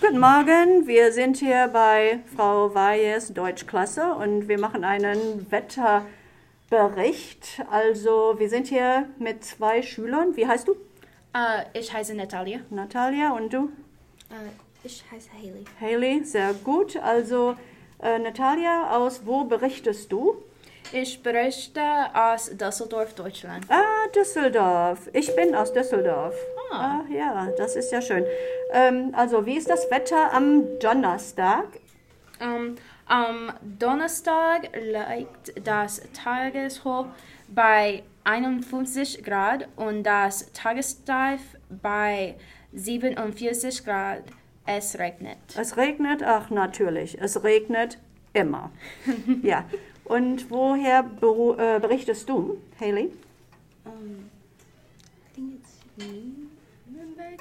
Guten Morgen, wir sind hier bei Frau Weyes Deutschklasse und wir machen einen Wetterbericht. Also wir sind hier mit zwei Schülern. Wie heißt du? Uh, ich heiße Natalia. Natalia und du? Uh, ich heiße Haley. Haley, sehr gut. Also äh, Natalia, aus wo berichtest du? Ich berichte aus Düsseldorf, Deutschland. Ah, Düsseldorf. Ich bin aus Düsseldorf. Ah. Ah, ja, das ist ja schön. Ähm, also, wie ist das Wetter am Donnerstag? Um, am Donnerstag liegt das Tageshoch bei 51 Grad und das Tagestief bei 47 Grad. Es regnet. Es regnet? Ach, natürlich. Es regnet immer. ja. Und woher beru- äh, berichtest du, Haley? Um, I think it's Nürnberg.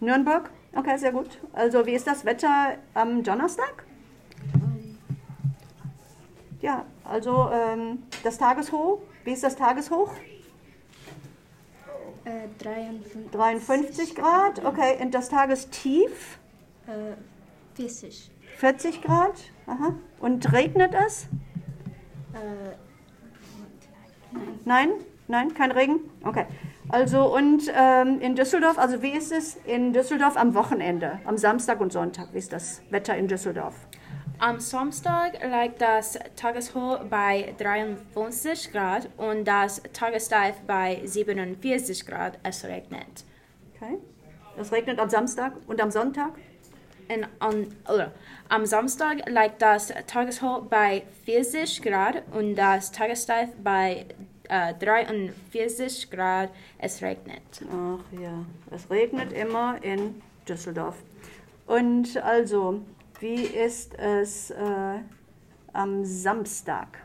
Nürnberg? Okay, sehr gut. Also, wie ist das Wetter am Donnerstag? Um, Ja, also ähm, das Tageshoch. Wie ist das Tageshoch? äh, 53. 53 Grad. Okay, und das Tagestief? Äh, 40. 40 Grad. Aha. Und regnet es? Nein? Nein, kein Regen? Okay. Also und ähm, in Düsseldorf, also wie ist es in Düsseldorf am Wochenende, am Samstag und Sonntag? Wie ist das Wetter in Düsseldorf? Am Samstag liegt das Tageshoch bei 53 Grad und das Tagestief bei 47 Grad. Es regnet. Okay. Es regnet am Samstag und am Sonntag? Und an, oder, am Samstag liegt das Tageshoch bei 40 Grad und das Tagestief bei äh, 43 Grad. Es regnet. Ach ja, es regnet immer in Düsseldorf. Und also, wie ist es äh, am Samstag?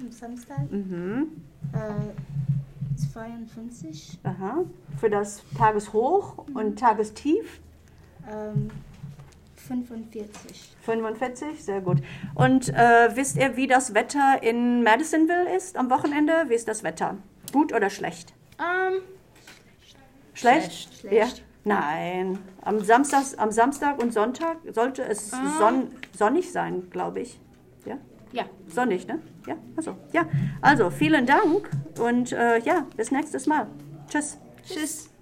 am Samstag Mhm. äh, 52. Aha. Für das Tageshoch und Tagestief? Ähm, 45. 45, sehr gut. Und äh, wisst ihr, wie das Wetter in Madisonville ist am Wochenende? Wie ist das Wetter? Gut oder schlecht? Ähm, Schlecht? Schlecht. Ja? Nein. Am Samstag, am Samstag und Sonntag sollte es son sonnig sein, glaube ich. Ja? ja. Sonnig, ne? Ja, also, ja. Also, vielen Dank und äh, ja, bis nächstes Mal. Tschüss. Tschüss.